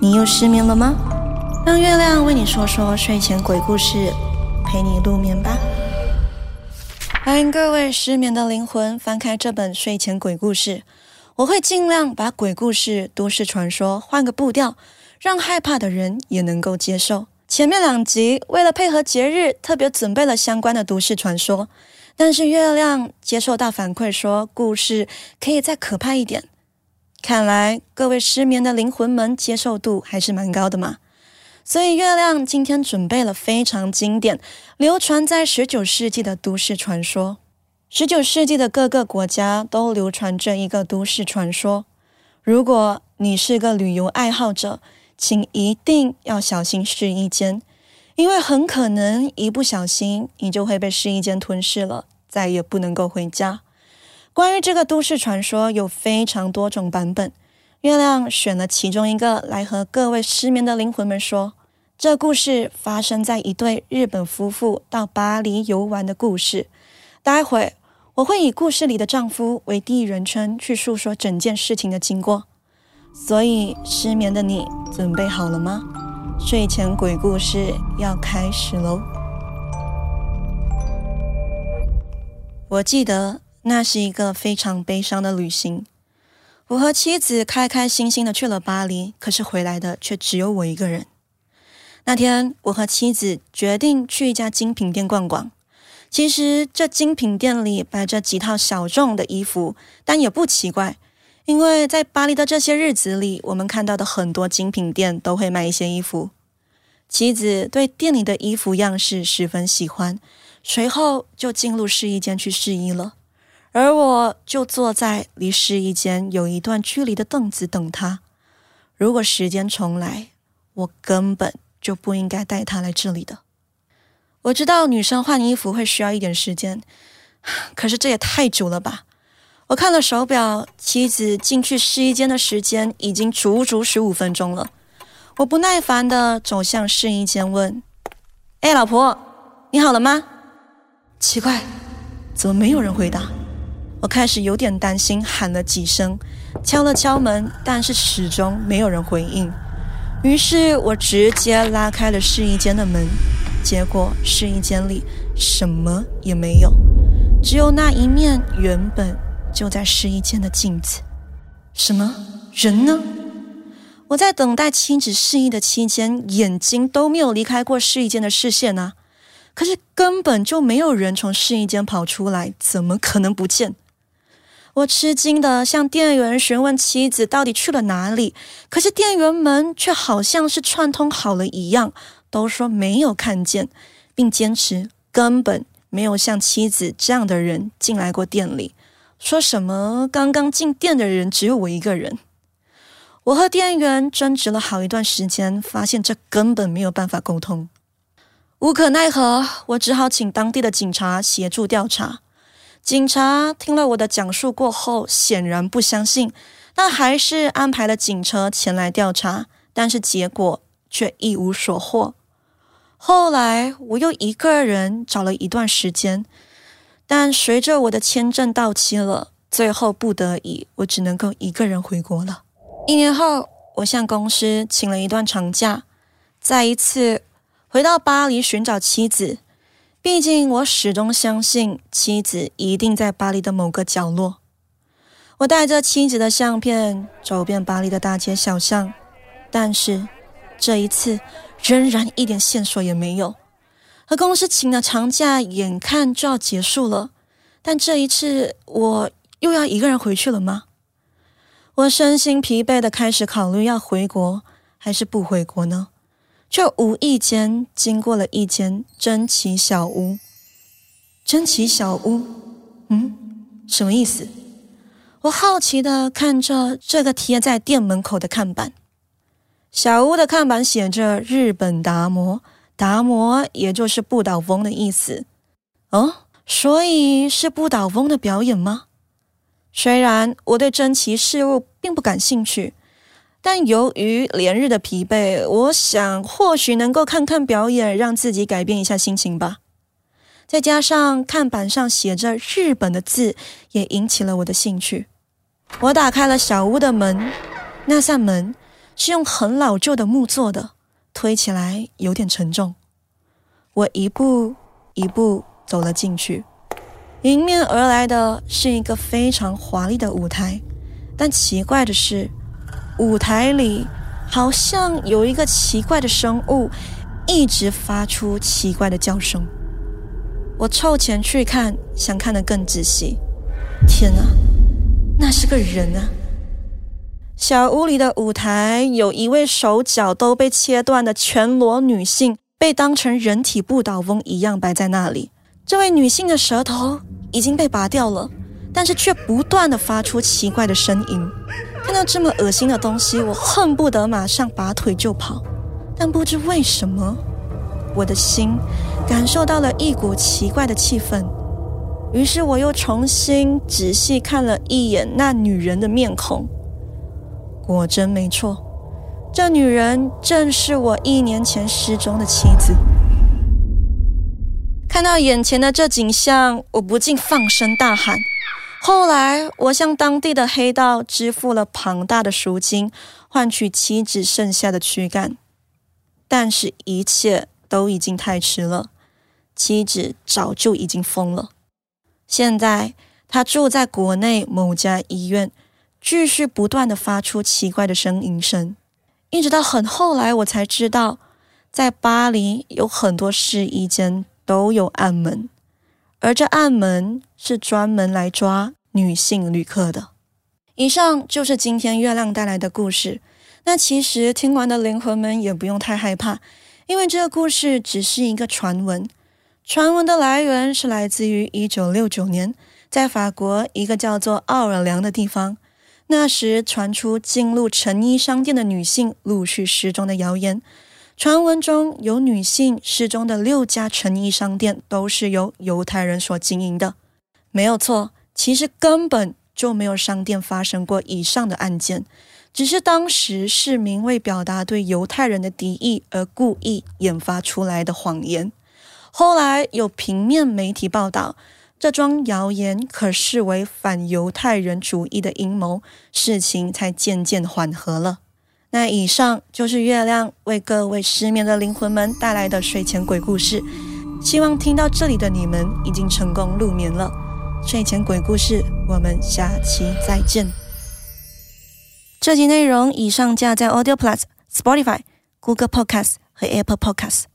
你又失眠了吗？让月亮为你说说睡前鬼故事，陪你入眠吧。欢迎各位失眠的灵魂翻开这本睡前鬼故事。我会尽量把鬼故事、都市传说换个步调，让害怕的人也能够接受。前面两集为了配合节日，特别准备了相关的都市传说，但是月亮接受到反馈说，故事可以再可怕一点。看来各位失眠的灵魂们接受度还是蛮高的嘛，所以月亮今天准备了非常经典、流传在十九世纪的都市传说。十九世纪的各个国家都流传着一个都市传说：如果你是个旅游爱好者，请一定要小心试衣间，因为很可能一不小心你就会被试衣间吞噬了，再也不能够回家。关于这个都市传说，有非常多种版本。月亮选了其中一个来和各位失眠的灵魂们说：这故事发生在一对日本夫妇到巴黎游玩的故事。待会我会以故事里的丈夫为第一人称去述说整件事情的经过。所以，失眠的你准备好了吗？睡前鬼故事要开始喽！我记得。那是一个非常悲伤的旅行。我和妻子开开心心的去了巴黎，可是回来的却只有我一个人。那天，我和妻子决定去一家精品店逛逛。其实，这精品店里摆着几套小众的衣服，但也不奇怪，因为在巴黎的这些日子里，我们看到的很多精品店都会卖一些衣服。妻子对店里的衣服样式十分喜欢，随后就进入试衣间去试衣了。而我就坐在离试衣间有一段距离的凳子等他。如果时间重来，我根本就不应该带他来这里的。我知道女生换衣服会需要一点时间，可是这也太久了吧？我看了手表，妻子进去试衣间的时间已经足足十五分钟了。我不耐烦地走向试衣间，问：“哎，老婆，你好了吗？”奇怪，怎么没有人回答？我开始有点担心，喊了几声，敲了敲门，但是始终没有人回应。于是我直接拉开了试衣间的门，结果试衣间里什么也没有，只有那一面原本就在试衣间的镜子。什么人呢？我在等待妻子试衣的期间，眼睛都没有离开过试衣间的视线啊！可是根本就没有人从试衣间跑出来，怎么可能不见？我吃惊的向店员询问妻子到底去了哪里，可是店员们却好像是串通好了一样，都说没有看见，并坚持根本没有像妻子这样的人进来过店里。说什么刚刚进店的人只有我一个人。我和店员争执了好一段时间，发现这根本没有办法沟通。无可奈何，我只好请当地的警察协助调查。警察听了我的讲述过后，显然不相信，但还是安排了警车前来调查，但是结果却一无所获。后来我又一个人找了一段时间，但随着我的签证到期了，最后不得已，我只能够一个人回国了。一年后，我向公司请了一段长假，再一次回到巴黎寻找妻子。毕竟，我始终相信妻子一定在巴黎的某个角落。我带着妻子的相片走遍巴黎的大街小巷，但是这一次仍然一点线索也没有。和公司请的长假眼看就要结束了，但这一次我又要一个人回去了吗？我身心疲惫的开始考虑要回国还是不回国呢？就无意间经过了一间珍奇小屋。珍奇小屋，嗯，什么意思？我好奇的看着这个贴在店门口的看板。小屋的看板写着“日本达摩”，达摩也就是不倒翁的意思。哦，所以是不倒翁的表演吗？虽然我对珍奇事物并不感兴趣。但由于连日的疲惫，我想或许能够看看表演，让自己改变一下心情吧。再加上看板上写着“日本”的字，也引起了我的兴趣。我打开了小屋的门，那扇门是用很老旧的木做的，推起来有点沉重。我一步一步走了进去，迎面而来的是一个非常华丽的舞台，但奇怪的是，舞台里好像有一个奇怪的生物，一直发出奇怪的叫声。我凑前去看，想看得更仔细。天哪，那是个人啊！小屋里的舞台有一位手脚都被切断的全裸女性，被当成人体不倒翁一样摆在那里。这位女性的舌头已经被拔掉了，但是却不断的发出奇怪的声音。看到这么恶心的东西，我恨不得马上拔腿就跑。但不知为什么，我的心感受到了一股奇怪的气氛。于是我又重新仔细看了一眼那女人的面孔。果真没错，这女人正是我一年前失踪的妻子。看到眼前的这景象，我不禁放声大喊。后来，我向当地的黑道支付了庞大的赎金，换取妻子剩下的躯干。但是，一切都已经太迟了，妻子早就已经疯了。现在，她住在国内某家医院。继续不断的发出奇怪的呻吟声，一直到很后来，我才知道，在巴黎有很多试衣间都有暗门，而这暗门是专门来抓女性旅客的。以上就是今天月亮带来的故事。那其实听完的灵魂们也不用太害怕，因为这个故事只是一个传闻。传闻的来源是来自于一九六九年，在法国一个叫做奥尔良的地方。那时传出进入成衣商店的女性陆续失踪的谣言，传闻中有女性失踪的六家成衣商店都是由犹太人所经营的，没有错。其实根本就没有商店发生过以上的案件，只是当时市民为表达对犹太人的敌意而故意研发出来的谎言。后来有平面媒体报道。这桩谣言可视为反犹太人主义的阴谋，事情才渐渐缓和了。那以上就是月亮为各位失眠的灵魂们带来的睡前鬼故事。希望听到这里的你们已经成功入眠了。睡前鬼故事，我们下期再见。这集内容已上架在 Audio Plus、Spotify、Google Podcast 和 Apple Podcast。